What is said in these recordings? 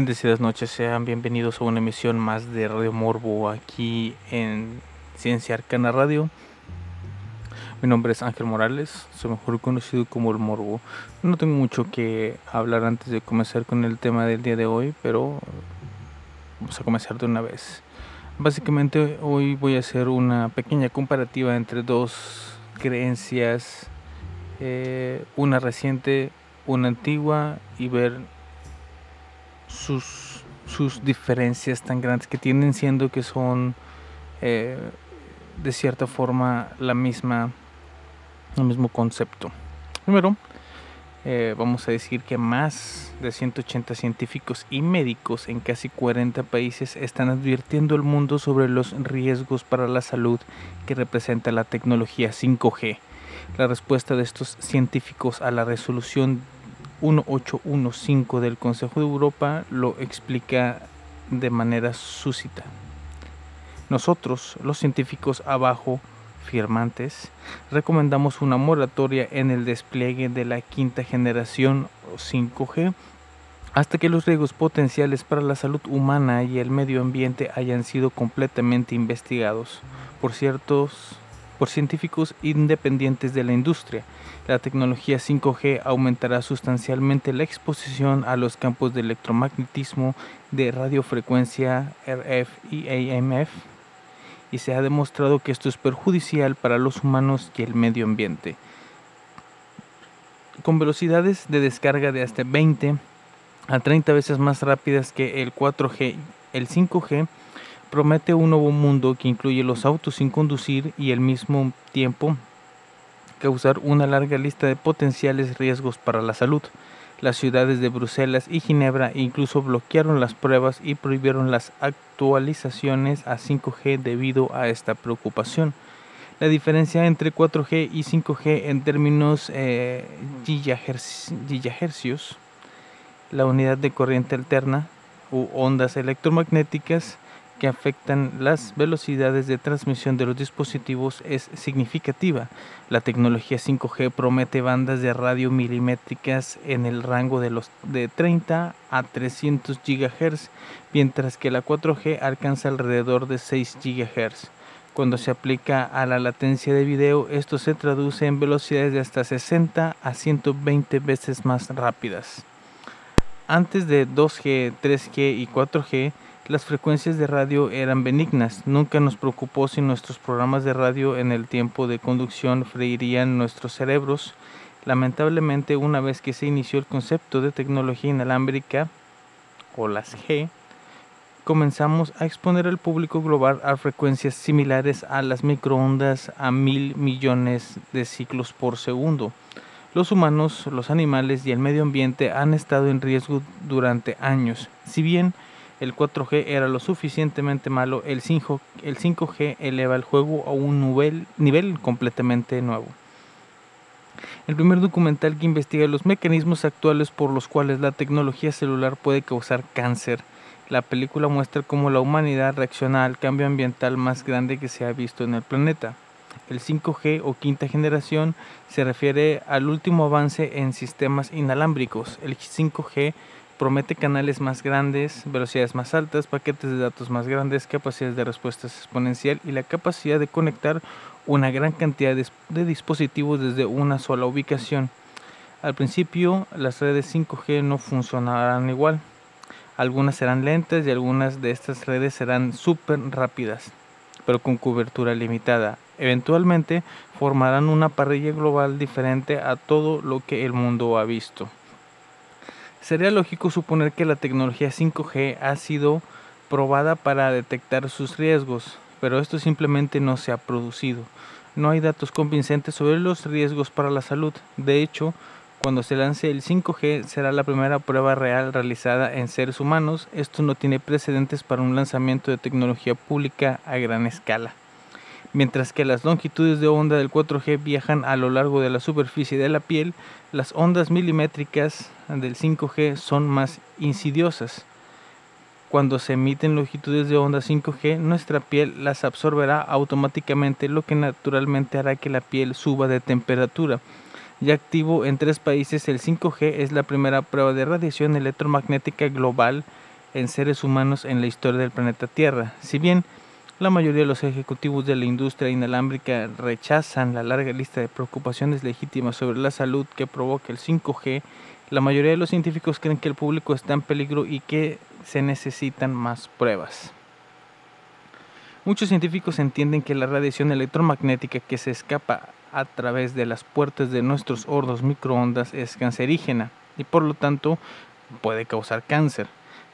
Bendecidas noches, sean bienvenidos a una emisión más de Radio Morbo aquí en Ciencia Arcana Radio. Mi nombre es Ángel Morales, soy mejor conocido como el Morbo. No tengo mucho que hablar antes de comenzar con el tema del día de hoy, pero vamos a comenzar de una vez. Básicamente hoy voy a hacer una pequeña comparativa entre dos creencias, eh, una reciente, una antigua, y ver sus, sus diferencias tan grandes que tienen siendo que son eh, de cierta forma la misma el mismo concepto primero eh, vamos a decir que más de 180 científicos y médicos en casi 40 países están advirtiendo al mundo sobre los riesgos para la salud que representa la tecnología 5G. La respuesta de estos científicos a la resolución 1815 del Consejo de Europa lo explica de manera súcita. Nosotros, los científicos abajo firmantes, recomendamos una moratoria en el despliegue de la quinta generación 5G hasta que los riesgos potenciales para la salud humana y el medio ambiente hayan sido completamente investigados por ciertos por científicos independientes de la industria. La tecnología 5G aumentará sustancialmente la exposición a los campos de electromagnetismo de radiofrecuencia RF y AMF y se ha demostrado que esto es perjudicial para los humanos y el medio ambiente. Con velocidades de descarga de hasta 20 a 30 veces más rápidas que el 4G, el 5G promete un nuevo mundo que incluye los autos sin conducir y al mismo tiempo causar una larga lista de potenciales riesgos para la salud. Las ciudades de Bruselas y Ginebra incluso bloquearon las pruebas y prohibieron las actualizaciones a 5G debido a esta preocupación. La diferencia entre 4G y 5G en términos eh, gigahercios, la unidad de corriente alterna u ondas electromagnéticas, que afectan las velocidades de transmisión de los dispositivos es significativa. La tecnología 5G promete bandas de radio milimétricas en el rango de los de 30 a 300 GHz, mientras que la 4G alcanza alrededor de 6 GHz. Cuando se aplica a la latencia de video, esto se traduce en velocidades de hasta 60 a 120 veces más rápidas. Antes de 2G, 3G y 4G, las frecuencias de radio eran benignas. Nunca nos preocupó si nuestros programas de radio en el tiempo de conducción freirían nuestros cerebros. Lamentablemente, una vez que se inició el concepto de tecnología inalámbrica, o las G, comenzamos a exponer al público global a frecuencias similares a las microondas a mil millones de ciclos por segundo. Los humanos, los animales y el medio ambiente han estado en riesgo durante años. Si bien el 4G era lo suficientemente malo, el 5, el 5G eleva el juego a un nivel, nivel completamente nuevo. El primer documental que investiga los mecanismos actuales por los cuales la tecnología celular puede causar cáncer. La película muestra cómo la humanidad reacciona al cambio ambiental más grande que se ha visto en el planeta. El 5G o quinta generación se refiere al último avance en sistemas inalámbricos. El 5G promete canales más grandes, velocidades más altas, paquetes de datos más grandes, capacidades de respuesta exponencial y la capacidad de conectar una gran cantidad de, dispositivos desde una sola ubicación. Al principio las redes 5G no funcionarán igual. Algunas serán lentas y algunas de estas redes serán súper rápidas, pero con cobertura limitada. Eventualmente formarán una parrilla global diferente a todo lo que el mundo ha visto. Sería lógico suponer que la tecnología 5G ha sido probada para detectar sus riesgos, pero esto simplemente no se ha producido. No hay datos convincentes sobre los riesgos para la salud. De hecho, cuando se lance el 5G será la primera prueba real realizada en seres humanos. Esto no tiene precedentes para un lanzamiento de tecnología pública a gran escala. Mientras que las longitudes de onda del 4G viajan a lo largo de la superficie de la piel, las ondas milimétricas del 5G son más insidiosas. Cuando se emiten longitudes de onda 5G, nuestra piel las absorberá automáticamente, lo que naturalmente hará que la piel suba de temperatura. Ya activo en tres países, el 5G es la primera prueba de radiación electromagnética global en seres humanos en la historia del planeta Tierra. Si bien la mayoría de los ejecutivos de la industria inalámbrica rechazan la larga lista de preocupaciones legítimas sobre la salud que provoca el 5G, la mayoría de los científicos creen que el público está en peligro y que se necesitan más pruebas. Muchos científicos entienden que la radiación electromagnética que se escapa a través de las puertas de nuestros hornos microondas es cancerígena y por lo tanto puede causar cáncer.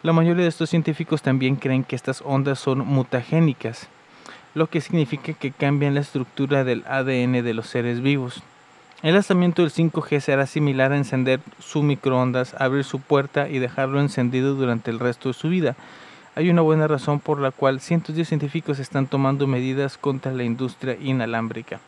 La mayoría de estos científicos también creen que estas ondas son mutagénicas, lo que significa que cambian la estructura del ADN de los seres vivos. El lanzamiento del 5G será similar a encender su microondas, abrir su puerta y dejarlo encendido durante el resto de su vida. Hay una buena razón por la cual cientos de científicos están tomando medidas contra la industria inalámbrica.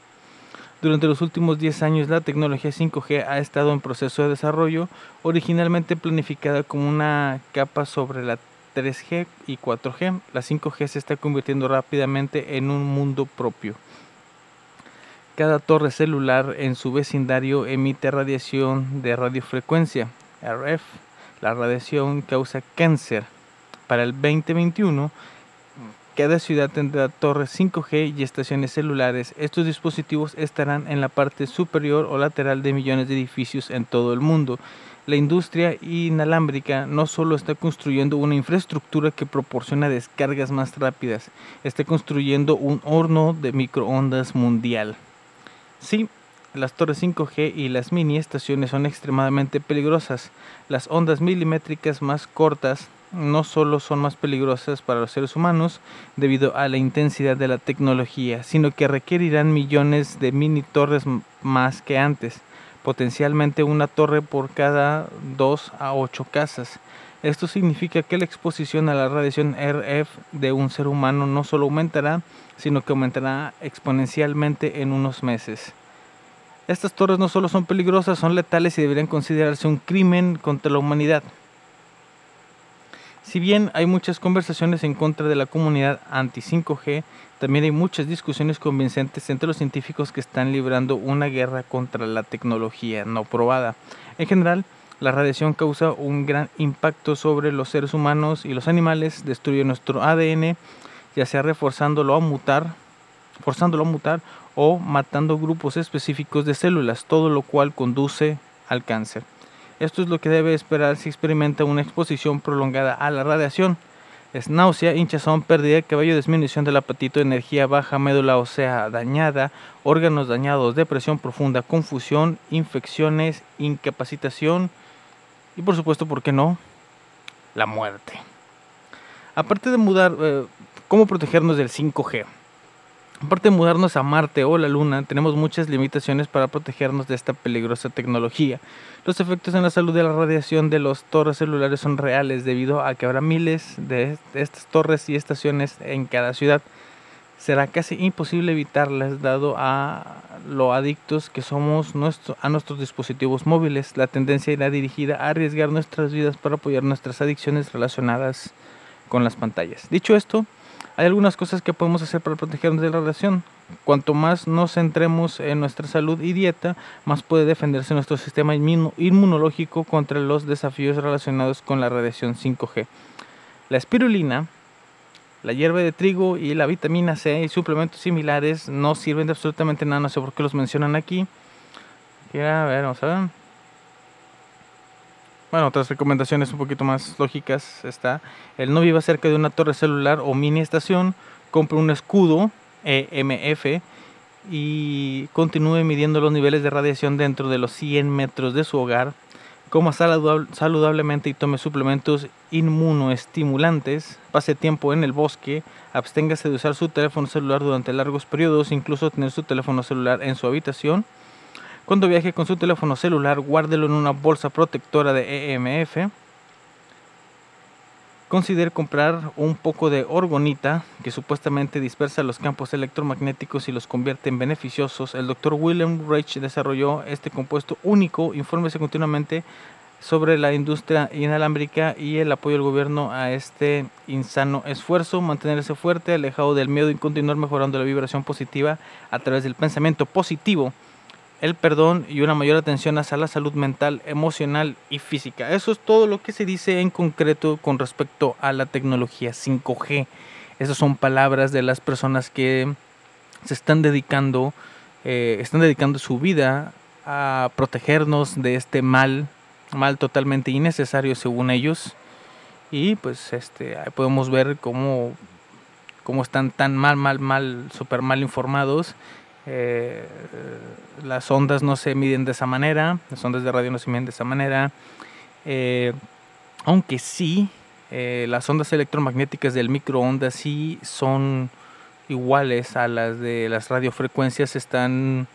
Durante los últimos 10 años la tecnología 5G ha estado en proceso de desarrollo, originalmente planificada como una capa sobre la 3G y 4G. La 5G se está convirtiendo rápidamente en un mundo propio. Cada torre celular en su vecindario emite radiación de radiofrecuencia, RF. La radiación causa cáncer. Para el 2021, cada ciudad tendrá torres 5G y estaciones celulares. Estos dispositivos estarán en la parte superior o lateral de millones de edificios en todo el mundo. La industria inalámbrica no solo está construyendo una infraestructura que proporciona descargas más rápidas, está construyendo un horno de microondas mundial. Sí, las torres 5G y las mini estaciones son extremadamente peligrosas. Las ondas milimétricas más cortas no solo son más peligrosas para los seres humanos debido a la intensidad de la tecnología, sino que requerirán millones de mini torres más que antes, potencialmente una torre por cada 2 a 8 casas. Esto significa que la exposición a la radiación RF de un ser humano no solo aumentará, sino que aumentará exponencialmente en unos meses. Estas torres no solo son peligrosas, son letales y deberían considerarse un crimen contra la humanidad. Si bien hay muchas conversaciones en contra de la comunidad anti-5G, también hay muchas discusiones convincentes entre los científicos que están librando una guerra contra la tecnología no probada. En general, la radiación causa un gran impacto sobre los seres humanos y los animales, destruye nuestro ADN, ya sea reforzándolo a mutar, forzándolo a mutar o matando grupos específicos de células, todo lo cual conduce al cáncer. Esto es lo que debe esperar si experimenta una exposición prolongada a la radiación. Es náusea, hinchazón, pérdida de cabello, disminución del apetito, energía baja, médula ósea dañada, órganos dañados, depresión profunda, confusión, infecciones, incapacitación y por supuesto, ¿por qué no? La muerte. Aparte de mudar, eh, ¿cómo protegernos del 5G? Aparte de mudarnos a Marte o la Luna, tenemos muchas limitaciones para protegernos de esta peligrosa tecnología. Los efectos en la salud de la radiación de los torres celulares son reales debido a que habrá miles de estas torres y estaciones en cada ciudad. Será casi imposible evitarlas dado a lo adictos que somos a nuestros dispositivos móviles. La tendencia irá dirigida a arriesgar nuestras vidas para apoyar nuestras adicciones relacionadas con las pantallas. Dicho esto, hay algunas cosas que podemos hacer para protegernos de la radiación. Cuanto más nos centremos en nuestra salud y dieta, más puede defenderse nuestro sistema inmunológico contra los desafíos relacionados con la radiación 5G. La espirulina, la hierba de trigo y la vitamina C y suplementos similares no sirven de absolutamente nada, no sé por qué los mencionan aquí. A ver, vamos a ver. Bueno, otras recomendaciones un poquito más lógicas está, el no viva cerca de una torre celular o mini estación, compre un escudo EMF y continúe midiendo los niveles de radiación dentro de los 100 metros de su hogar, coma saludablemente y tome suplementos inmunoestimulantes, pase tiempo en el bosque, absténgase de usar su teléfono celular durante largos periodos, incluso tener su teléfono celular en su habitación, cuando viaje con su teléfono celular, guárdelo en una bolsa protectora de EMF. Considere comprar un poco de orgonita que supuestamente dispersa los campos electromagnéticos y los convierte en beneficiosos. El Dr. William Reich desarrolló este compuesto único. Infórmese continuamente sobre la industria inalámbrica y el apoyo del gobierno a este insano esfuerzo, mantenerse fuerte, alejado del miedo y continuar mejorando la vibración positiva a través del pensamiento positivo el perdón y una mayor atención hacia la salud mental, emocional y física. Eso es todo lo que se dice en concreto con respecto a la tecnología 5G. Esas son palabras de las personas que se están dedicando, eh, están dedicando su vida a protegernos de este mal, mal totalmente innecesario según ellos. Y pues este, podemos ver cómo, cómo están tan mal, mal, mal, súper mal informados eh, las ondas no se miden de esa manera, las ondas de radio no se miden de esa manera, eh, aunque sí, eh, las ondas electromagnéticas del microondas sí son iguales a las de las radiofrecuencias, están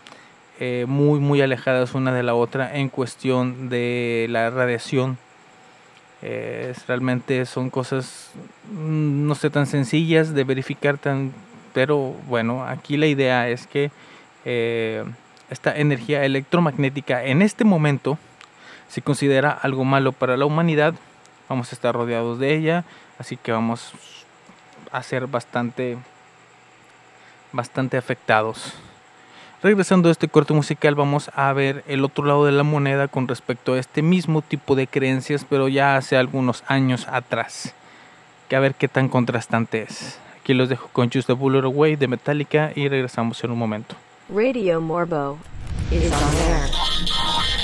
muy muy alejadas una de la otra en cuestión de la radiación. realmente son cosas mm, no sé tan sencillas de verificar tan pero bueno, aquí la idea es que eh, esta energía electromagnética en este momento se considera algo malo para la humanidad. Vamos a estar rodeados de ella, así que vamos a ser bastante, bastante afectados. Regresando a este corte musical, vamos a ver el otro lado de la moneda con respecto a este mismo tipo de creencias, pero ya hace algunos años atrás. Que a ver qué tan contrastante es. Aquí los dejo con Just the Bullet Away de Metallica y regresamos en un momento. Radio Morbo is on air.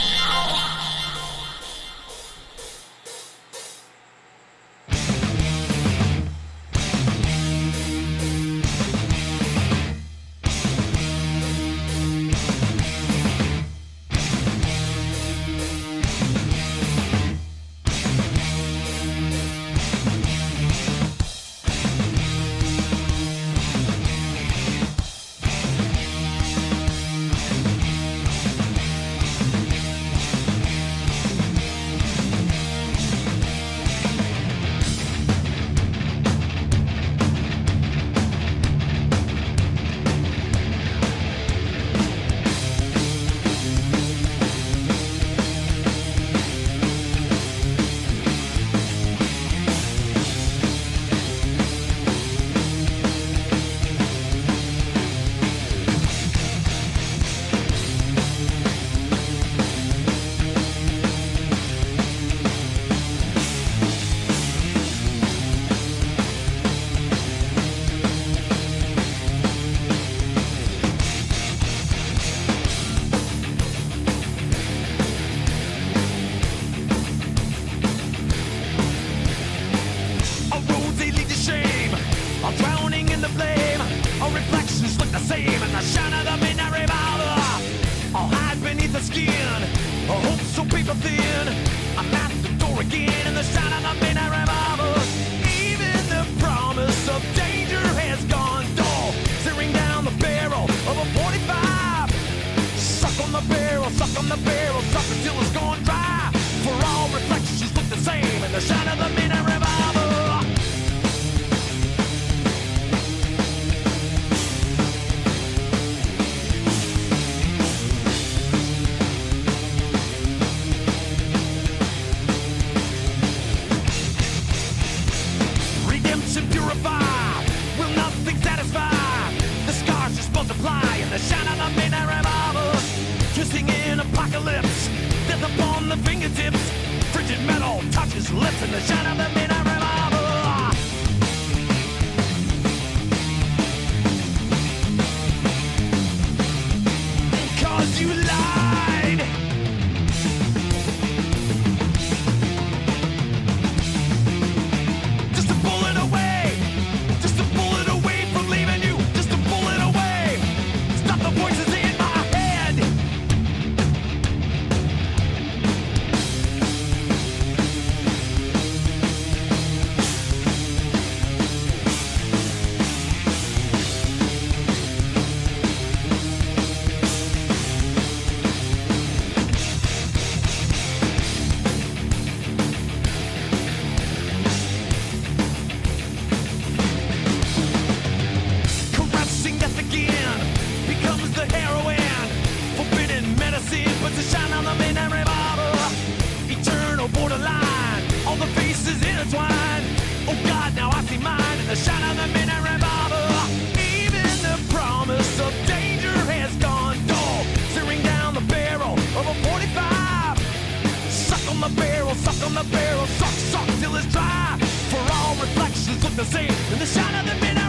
the barrel, suck, suck till it's dry. For all reflections look the same in the shine of the midnight.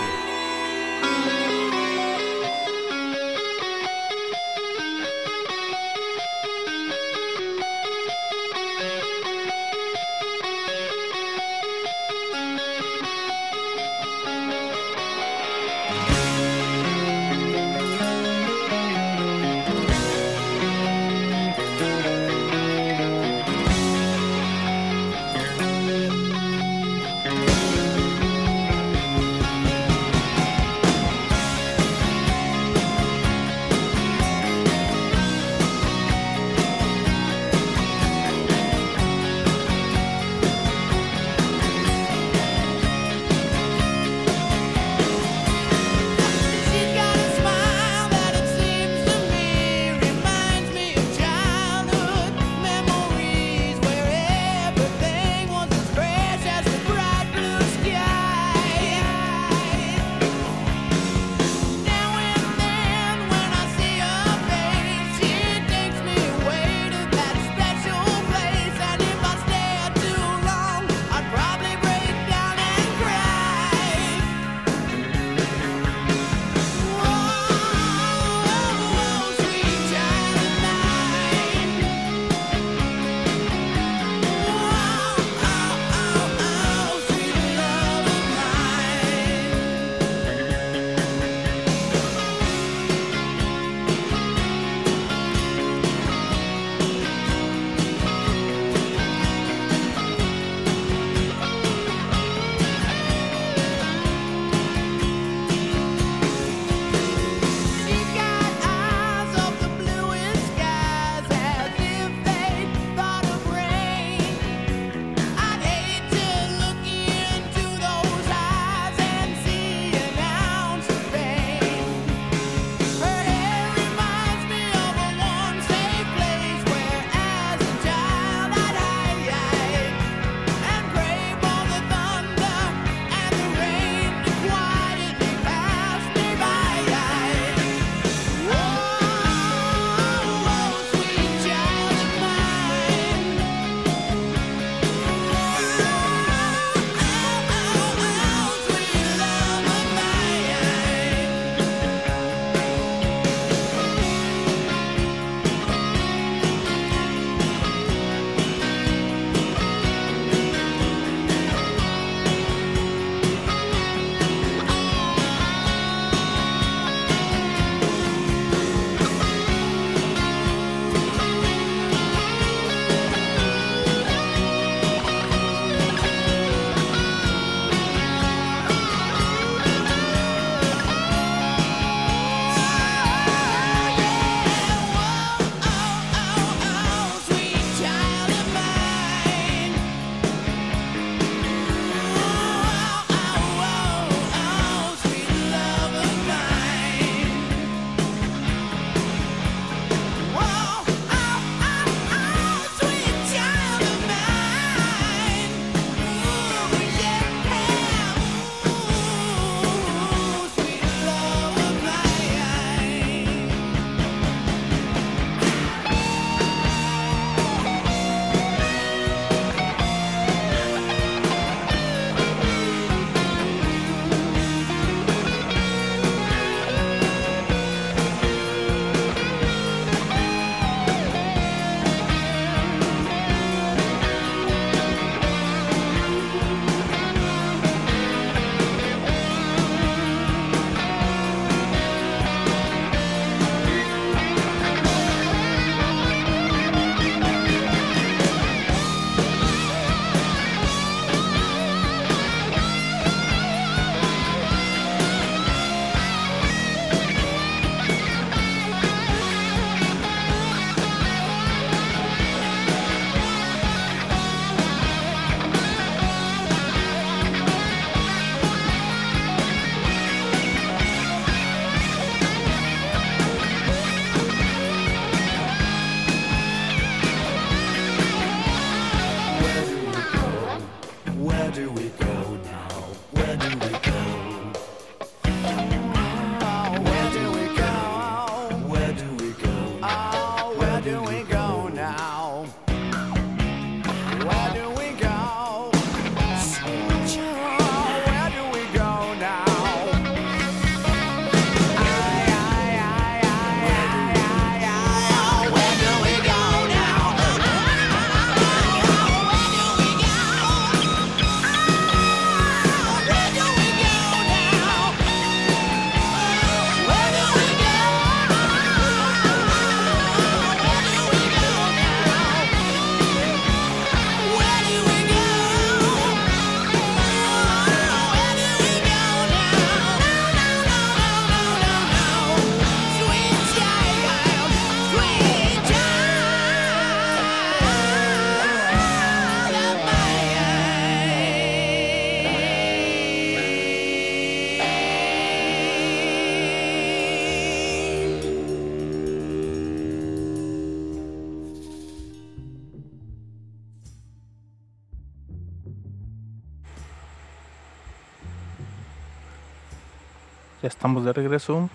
Estamos de regreso.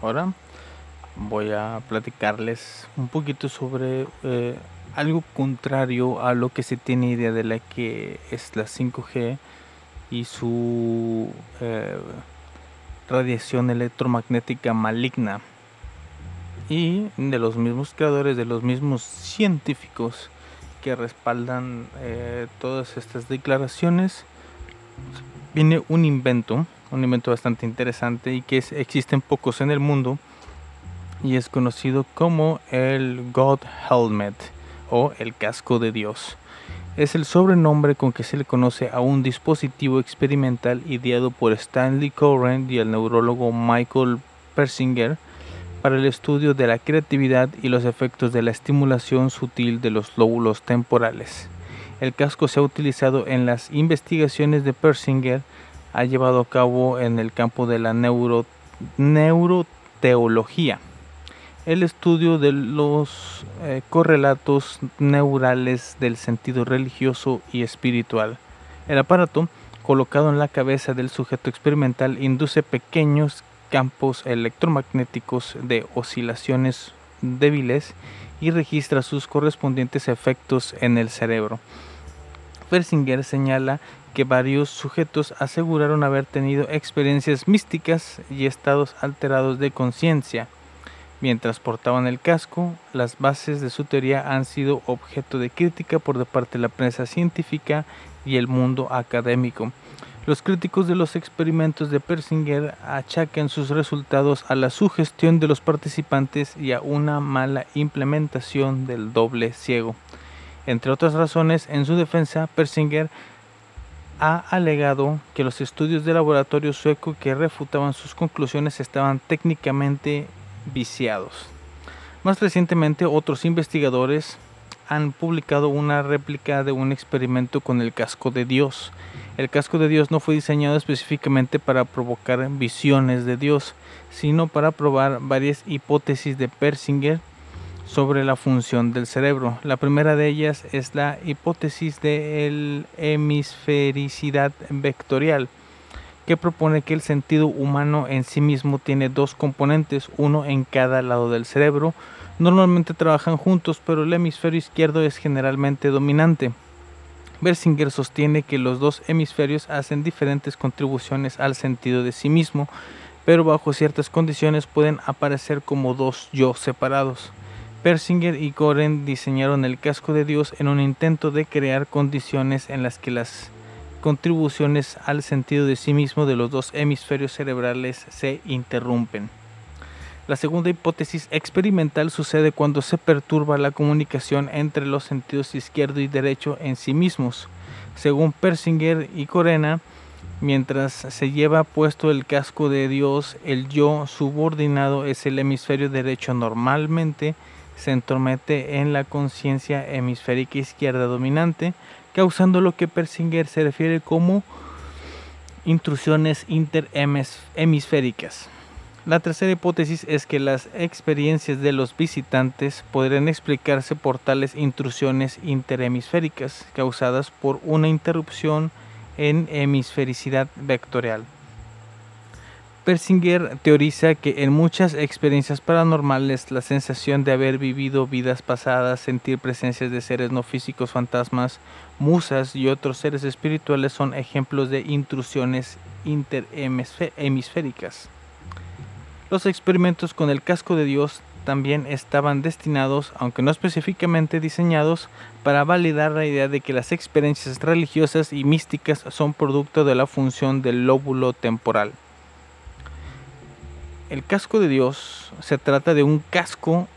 Ahora voy a platicarles un poquito sobre eh, algo contrario a lo que se tiene idea de la que es la 5G y su eh, radiación electromagnética maligna. Y de los mismos creadores, de los mismos científicos que respaldan eh, todas estas declaraciones, viene un invento, un invento bastante interesante y que existen pocos en el mundo y es conocido como el God Helmet o el casco de Dios. Es el sobrenombre con que se le conoce a un dispositivo experimental ideado por Stanley Coren y el neurólogo Michael Persinger para el estudio de la creatividad y los efectos de la estimulación sutil de los lóbulos temporales. El casco se ha utilizado en las investigaciones de Persinger, ha llevado a cabo en el campo de la neuro, neuroteología el estudio de los eh, correlatos neurales del sentido religioso y espiritual. El aparato, colocado en la cabeza del sujeto experimental, induce pequeños campos electromagnéticos de oscilaciones débiles y registra sus correspondientes efectos en el cerebro. Persinger señala que varios sujetos aseguraron haber tenido experiencias místicas y estados alterados de conciencia Mientras portaban el casco, las bases de su teoría han sido objeto de crítica por parte de la prensa científica y el mundo académico. Los críticos de los experimentos de Persinger achacan sus resultados a la sugestión de los participantes y a una mala implementación del doble ciego. Entre otras razones, en su defensa, Persinger ha alegado que los estudios de laboratorio sueco que refutaban sus conclusiones estaban técnicamente viciados. Más recientemente, otros investigadores han publicado una réplica de un experimento con el casco de Dios. El casco de Dios no fue diseñado específicamente para provocar visiones de Dios, sino para probar varias hipótesis de Persinger sobre la función del cerebro. La primera de ellas es la hipótesis de la hemisfericidad vectorial que propone que el sentido humano en sí mismo tiene dos componentes, uno en cada lado del cerebro. Normalmente trabajan juntos, pero el hemisferio izquierdo es generalmente dominante. Bersinger sostiene que los dos hemisferios hacen diferentes contribuciones al sentido de sí mismo, pero bajo ciertas condiciones pueden aparecer como dos yo separados. Persinger y Coren diseñaron el casco de Dios en un intento de crear condiciones en las que las contribuciones al sentido de sí mismo de los dos hemisferios cerebrales se interrumpen. La segunda hipótesis experimental sucede cuando se perturba la comunicación entre los sentidos izquierdo y derecho en sí mismos. Según Persinger y Corena, mientras se lleva puesto el casco de Dios, el yo subordinado es el hemisferio derecho normalmente se entromete en la conciencia hemisférica izquierda dominante, causando lo que Persinger se refiere como intrusiones interhemisféricas. La tercera hipótesis es que las experiencias de los visitantes podrían explicarse por tales intrusiones interhemisféricas causadas por una interrupción en hemisfericidad vectorial. Persinger teoriza que en muchas experiencias paranormales la sensación de haber vivido vidas pasadas, sentir presencias de seres no físicos, fantasmas, musas y otros seres espirituales son ejemplos de intrusiones interhemisféricas. Los experimentos con el casco de Dios también estaban destinados, aunque no específicamente diseñados, para validar la idea de que las experiencias religiosas y místicas son producto de la función del lóbulo temporal. El casco de Dios se trata de un casco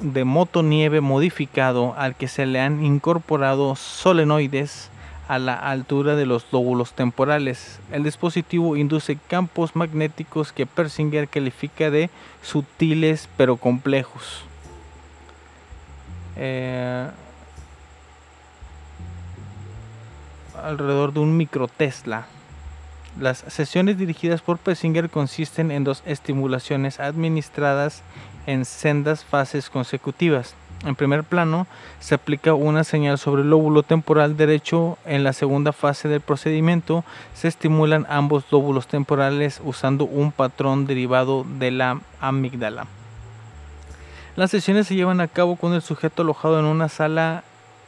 de motonieve modificado al que se le han incorporado solenoides a la altura de los lóbulos temporales. El dispositivo induce campos magnéticos que Persinger califica de sutiles pero complejos. Eh, alrededor de un microtesla. Las sesiones dirigidas por Persinger consisten en dos estimulaciones administradas en sendas fases consecutivas. En primer plano, se aplica una señal sobre el lóbulo temporal derecho. En la segunda fase del procedimiento, se estimulan ambos lóbulos temporales usando un patrón derivado de la amígdala. Las sesiones se llevan a cabo con el sujeto alojado en una sala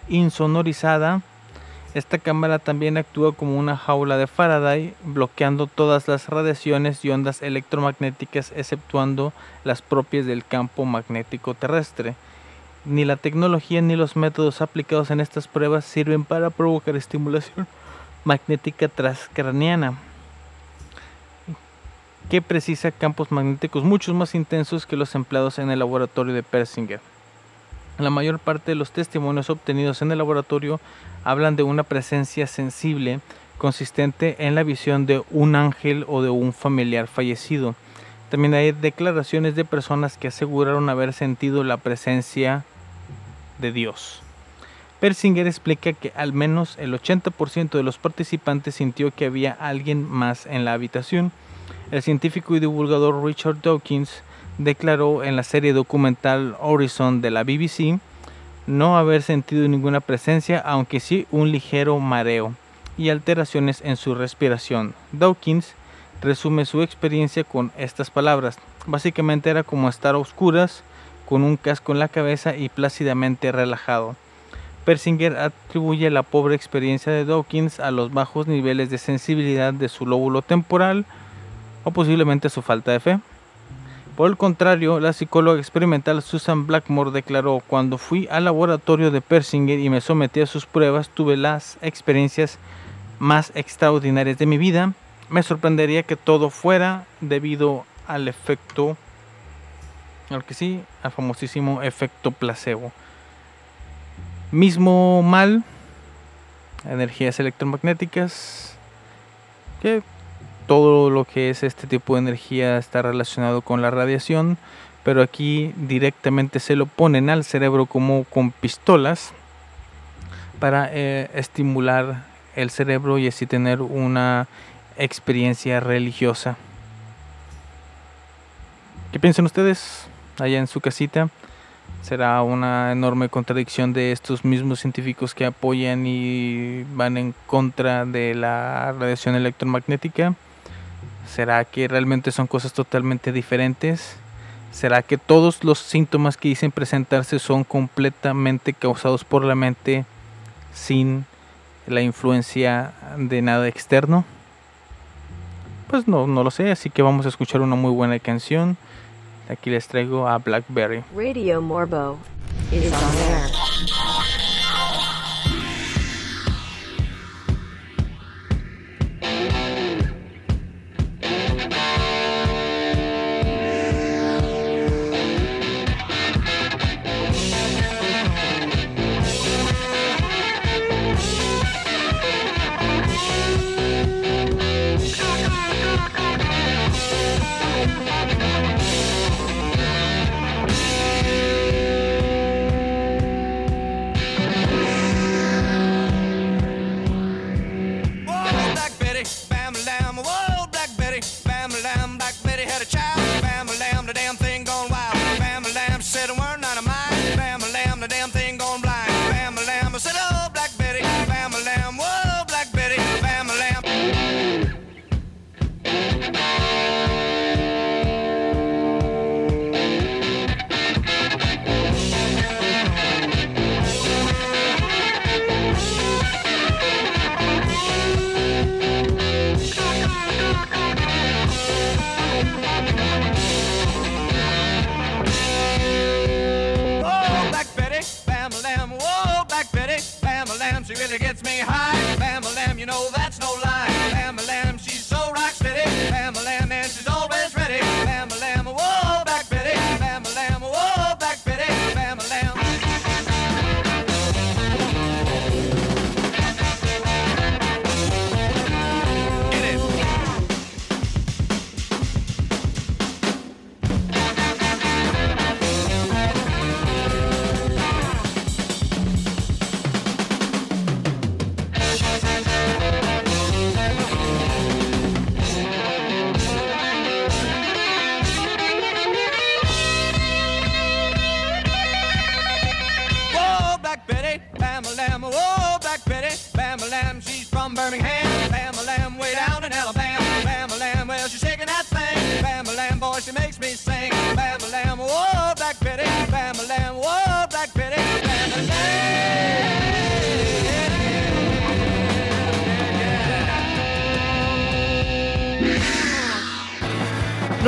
insonorizada. Esta cámara también actúa como una jaula de Faraday, bloqueando todas las radiaciones y ondas electromagnéticas, exceptuando las propias del campo magnético terrestre. Ni la tecnología ni los métodos aplicados en estas pruebas sirven para provocar estimulación magnética transcraniana que precisa campos magnéticos mucho más intensos que los empleados en el laboratorio de Persinger. La mayor parte de los testimonios obtenidos en el laboratorio hablan de una presencia sensible consistente en la visión de un ángel o de un familiar fallecido. También hay declaraciones de personas que aseguraron haber sentido la presencia de Dios. Persinger explica que al menos el 80% de los participantes sintió que había alguien más en la habitación. El científico y divulgador Richard Dawkins declaró en la serie documental Horizon de la BBC no haber sentido ninguna presencia, aunque sí un ligero mareo y alteraciones en su respiración. Dawkins resume su experiencia con estas palabras. Básicamente era como estar a oscuras, con un casco en la cabeza y plácidamente relajado. Persinger atribuye la pobre experiencia de Dawkins a los bajos niveles de sensibilidad de su lóbulo temporal o posiblemente a su falta de fe. Por el contrario, la psicóloga experimental Susan Blackmore declaró, cuando fui al laboratorio de Persinger y me sometí a sus pruebas, tuve las experiencias más extraordinarias de mi vida. Me sorprendería que todo fuera debido al efecto al que sí, al famosísimo efecto placebo. Mismo mal, energías electromagnéticas, que todo lo que es este tipo de energía está relacionado con la radiación, pero aquí directamente se lo ponen al cerebro como con pistolas para eh, estimular el cerebro y así tener una experiencia religiosa. ¿Qué piensan ustedes? allá en su casita. Será una enorme contradicción de estos mismos científicos que apoyan y van en contra de la radiación electromagnética. ¿Será que realmente son cosas totalmente diferentes? ¿Será que todos los síntomas que dicen presentarse son completamente causados por la mente sin la influencia de nada externo? Pues no, no lo sé, así que vamos a escuchar una muy buena canción. Aquí les traigo a Blackberry. Radio Morbo.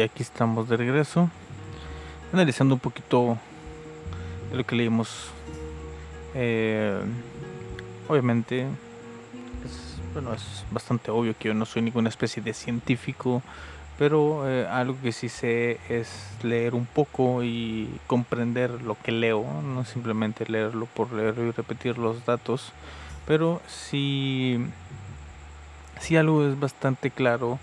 aquí estamos de regreso, analizando un poquito lo que leímos. Eh, obviamente, es, bueno, es bastante obvio que yo no soy ninguna especie de científico, pero eh, algo que sí sé es leer un poco y comprender lo que leo, no simplemente leerlo por leerlo y repetir los datos, pero sí, sí algo es bastante claro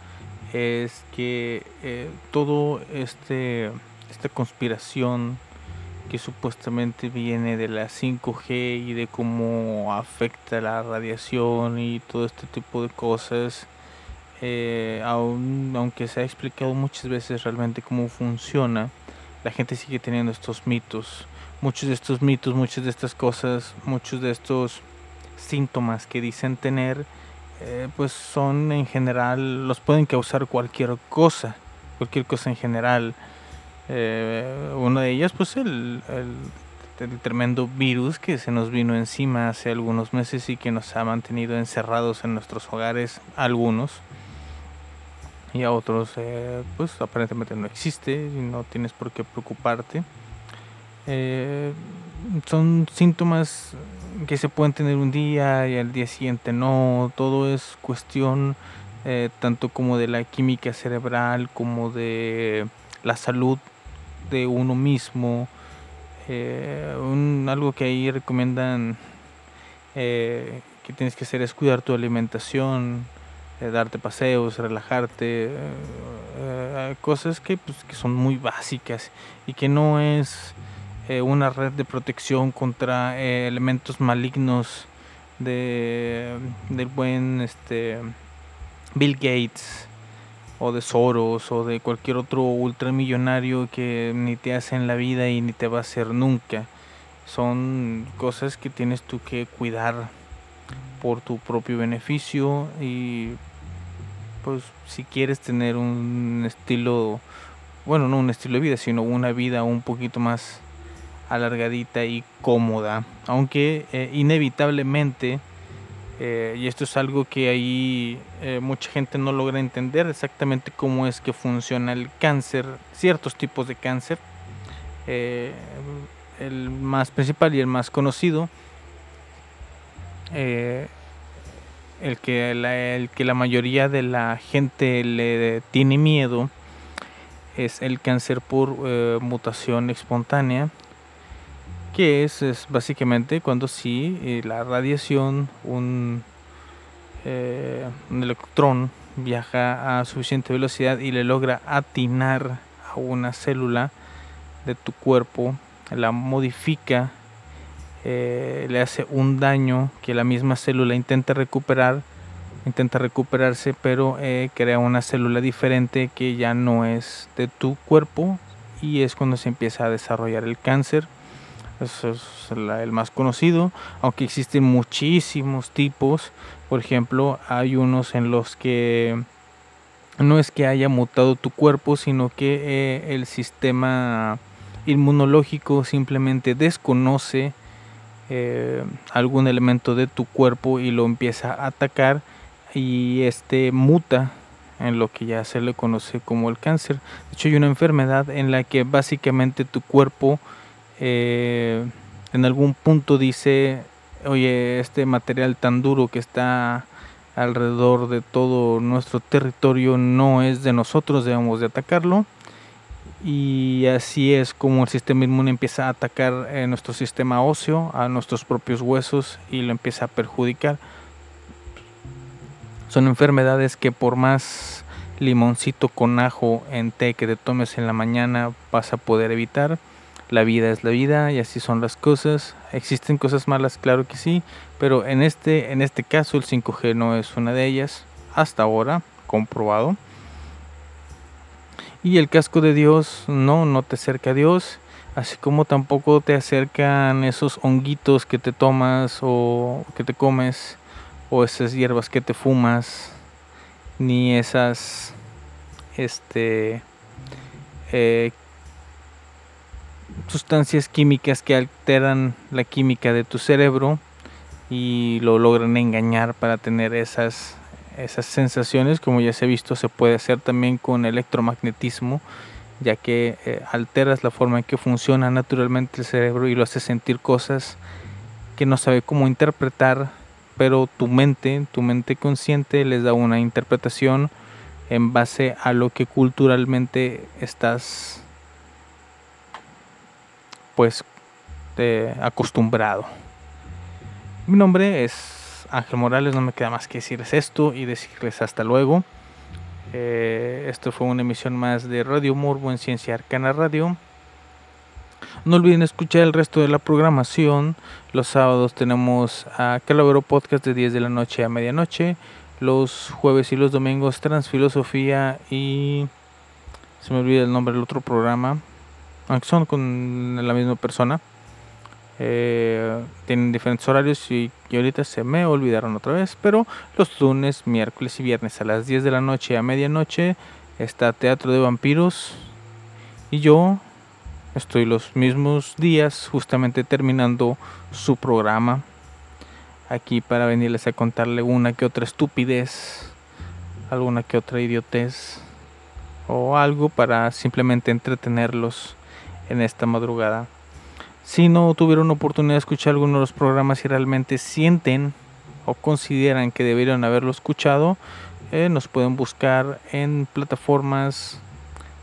es que eh, todo este esta conspiración que supuestamente viene de la 5G y de cómo afecta la radiación y todo este tipo de cosas eh, aunque se ha explicado muchas veces realmente cómo funciona la gente sigue teniendo estos mitos. Muchos de estos mitos muchas de estas cosas muchos de estos síntomas que dicen tener eh, pues son en general, los pueden causar cualquier cosa, cualquier cosa en general. Eh, una de ellas, pues el, el, tremendo virus que se nos vino encima hace algunos meses y que nos ha mantenido encerrados en nuestros hogares, algunos. Y a otros, eh, pues aparentemente no existe y no tienes por qué preocuparte. son síntomas que se pueden tener un día y al día siguiente no, todo es cuestión eh, tanto como de la química cerebral como de la salud de uno mismo. Eh, algo que ahí recomiendan eh, que tienes que hacer es cuidar tu alimentación, darte paseos, relajarte, cosas que, pues, que son muy básicas y que no es eh, una red de protección contra eh, elementos malignos de del buen este Bill Gates o de Soros o de cualquier otro ultramillonario que ni te hace en la vida y ni te va a hacer nunca. Son cosas que tienes tú que cuidar por tu propio beneficio y pues si quieres tener un estilo, bueno, no un estilo de vida, sino una vida un poquito más alargadita y cómoda. Aunque eh, inevitablemente, eh, y esto es algo que ahí eh, mucha gente no logra entender exactamente cómo es que funciona el cáncer, ciertos tipos de cáncer. el más principal y el más conocido, el, que la, el que la mayoría de la gente le tiene miedo, es el cáncer por mutación espontánea que es, es básicamente cuando sí eh, la radiación, un, eh, un electrón viaja a suficiente velocidad y le logra atinar a una célula de tu cuerpo, la modifica, eh, le hace un daño que la misma célula intenta recuperar, intenta recuperarse, pero crea una célula diferente que ya no es de tu cuerpo y es cuando se empieza a desarrollar el cáncer es el más conocido, aunque existen muchísimos tipos. Por ejemplo, hay unos en los que no es que haya mutado tu cuerpo, sino que eh, el sistema inmunológico simplemente desconoce eh, algún elemento de tu cuerpo y lo empieza a atacar y este muta en lo que ya se le conoce como el cáncer. De hecho, hay una enfermedad en la que básicamente tu cuerpo eh, en algún punto dice, oye, este material tan duro que está alrededor de todo nuestro territorio no es de nosotros, debemos de atacarlo. Y así es como el sistema inmune empieza a atacar eh, nuestro sistema óseo, a nuestros propios huesos y lo empieza a perjudicar. Son enfermedades que por más limoncito con ajo en té que te tomes en la mañana vas a poder evitar la vida es la vida y así son las cosas. Existen cosas malas, claro que sí, pero en este, en este caso el 5G no es una de ellas, hasta ahora, comprobado. Y el casco de Dios no, no te acerca a Dios, así como tampoco te acercan esos honguitos que te tomas o que te comes, o esas hierbas que te fumas, ni esas, este, eh, sustancias químicas que alteran la química de tu cerebro y lo logran engañar para tener esas esas sensaciones, como ya se ha visto, se puede hacer también con electromagnetismo, ya que eh, alteras la forma en que funciona naturalmente el cerebro y lo hace sentir cosas que no sabe cómo interpretar, pero tu mente, tu mente consciente les da una interpretación en base a lo que culturalmente estás pues eh, acostumbrado. Mi nombre es Ángel Morales, no me queda más que decirles esto y decirles hasta luego. Eh, esto fue una emisión más de Radio Morbo en Ciencia Arcana Radio. No olviden escuchar el resto de la programación. Los sábados tenemos a Calavero Podcast de 10 de la noche a medianoche. Los jueves y los domingos Transfilosofía y... Se me olvida el nombre del otro programa. Aunque son con la misma persona. Eh, tienen diferentes horarios y, y, ahorita se me olvidaron otra vez. Pero los lunes, miércoles y viernes a las 10 de la noche a medianoche está Teatro de Vampiros. Y yo estoy los mismos días justamente terminando su programa. Aquí para venirles a contarle una que otra estupidez, alguna que otra idiotez o algo para simplemente entretenerlos en esta madrugada. Si no tuvieron oportunidad de escuchar alguno de los programas y realmente sienten o consideran que deberían haberlo escuchado, eh, nos pueden buscar en plataformas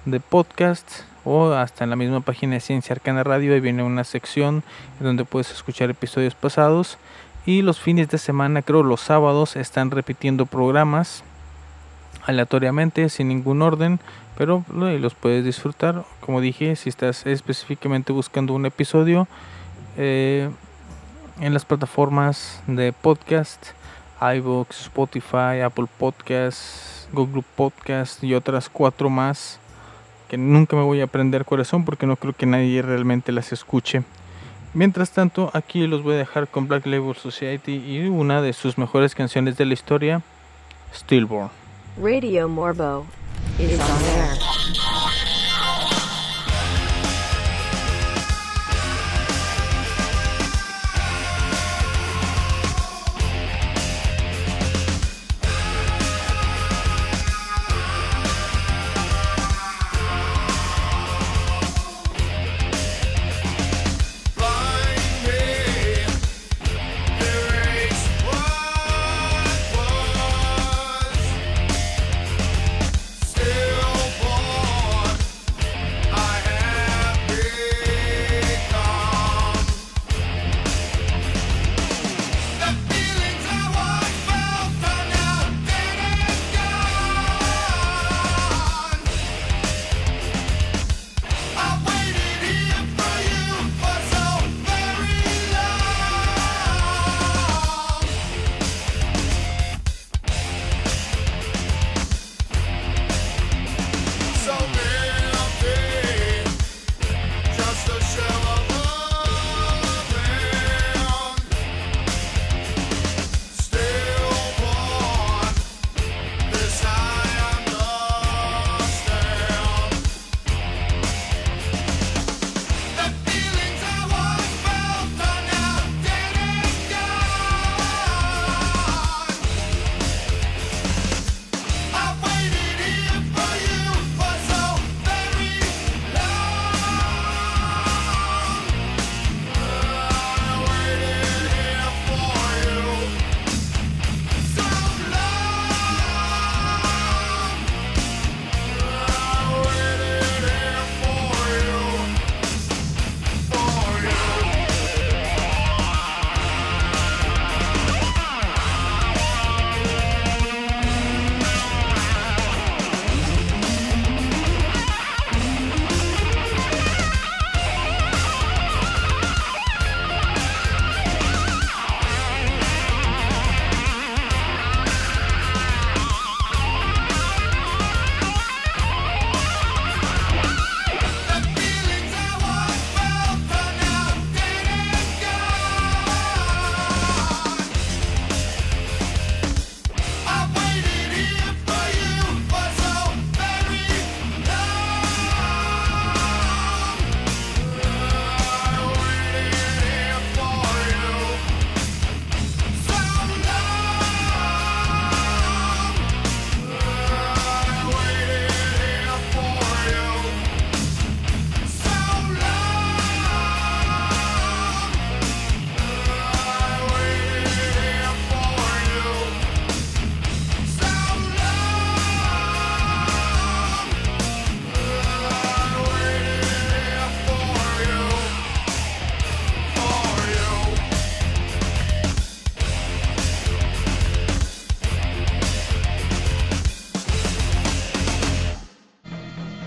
de podcast o hasta en la misma página de Ciencia Arcana Radio. Ahí viene una sección donde puedes escuchar episodios pasados. Y los fines de semana, creo los sábados, están repitiendo programas aleatoriamente, sin ningún orden pero los puedes disfrutar. Como dije, si estás específicamente buscando un episodio eh, en las plataformas de podcast, iVoox, Spotify, Apple Podcasts, Google Podcast y otras cuatro más que nunca me voy a aprender son porque no creo que nadie realmente las escuche. Mientras tanto, aquí los voy a dejar con Black Label Society y una de sus mejores canciones de la historia, Stillborn. Radio Morbo is on air.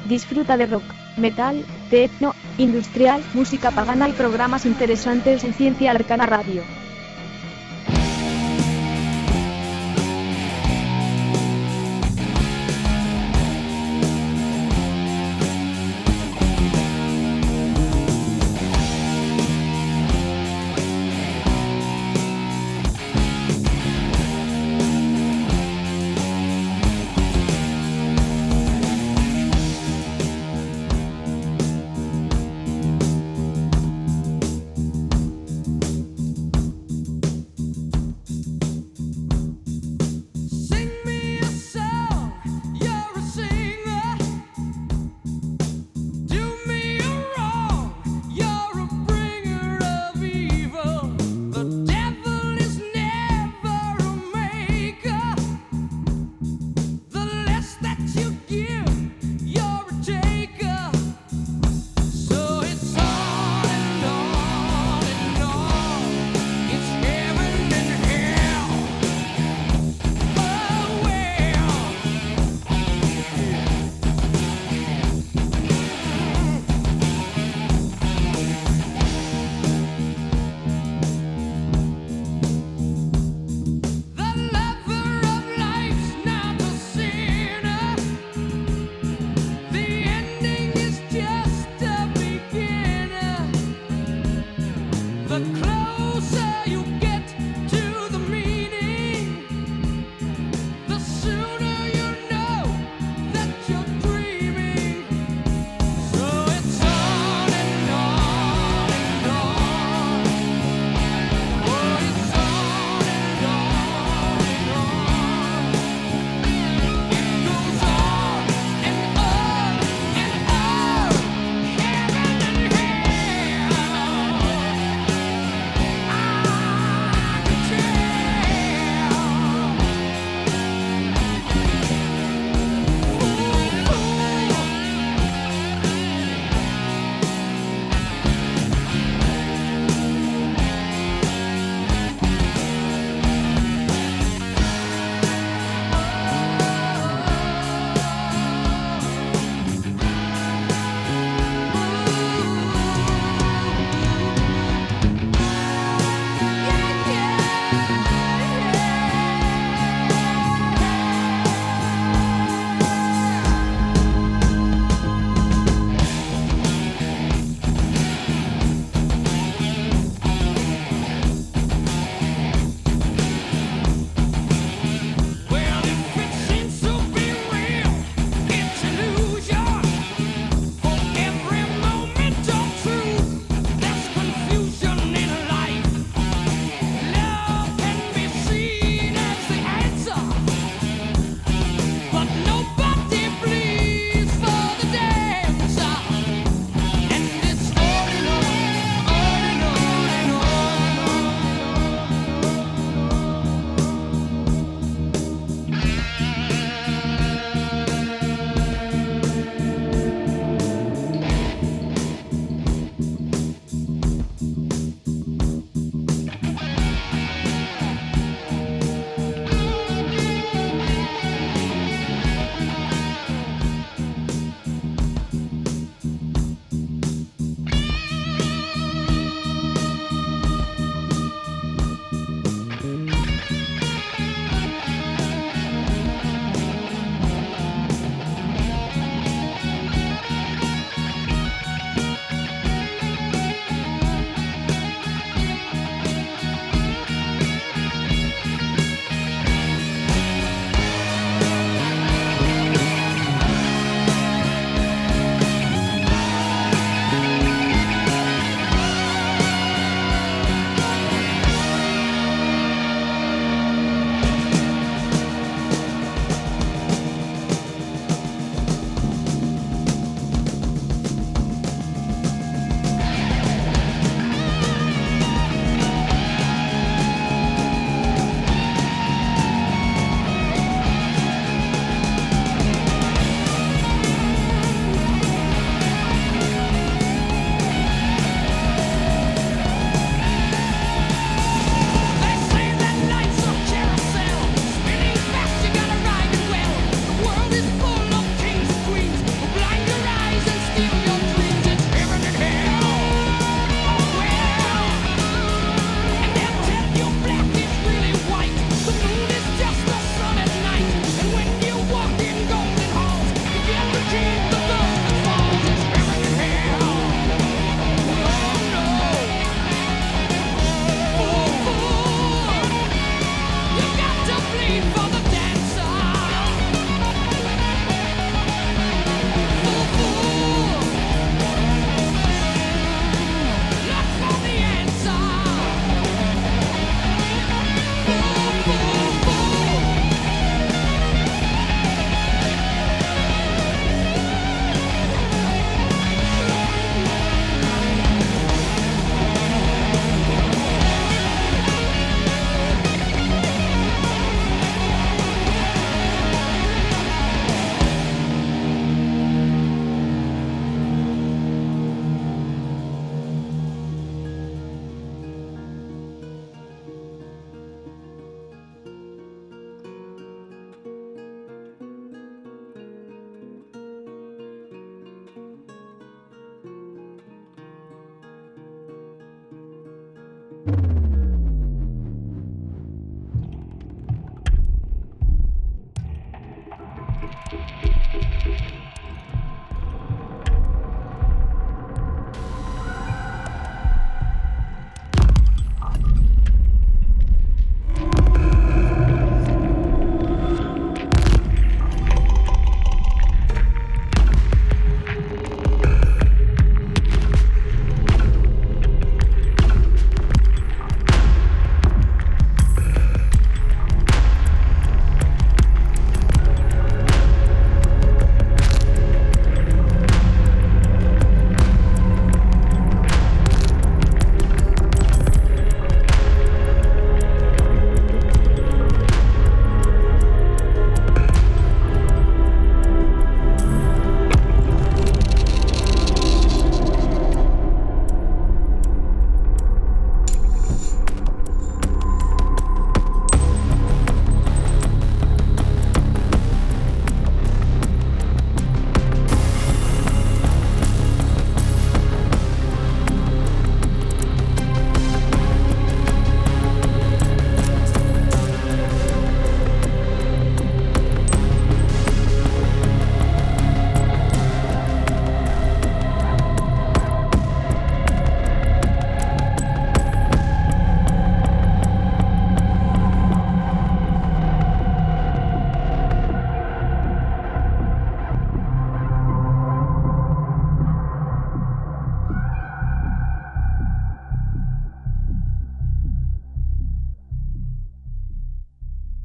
Disfruta de rock, metal, techno, industrial, música pagana y programas interesantes en Ciencia Arcana Radio.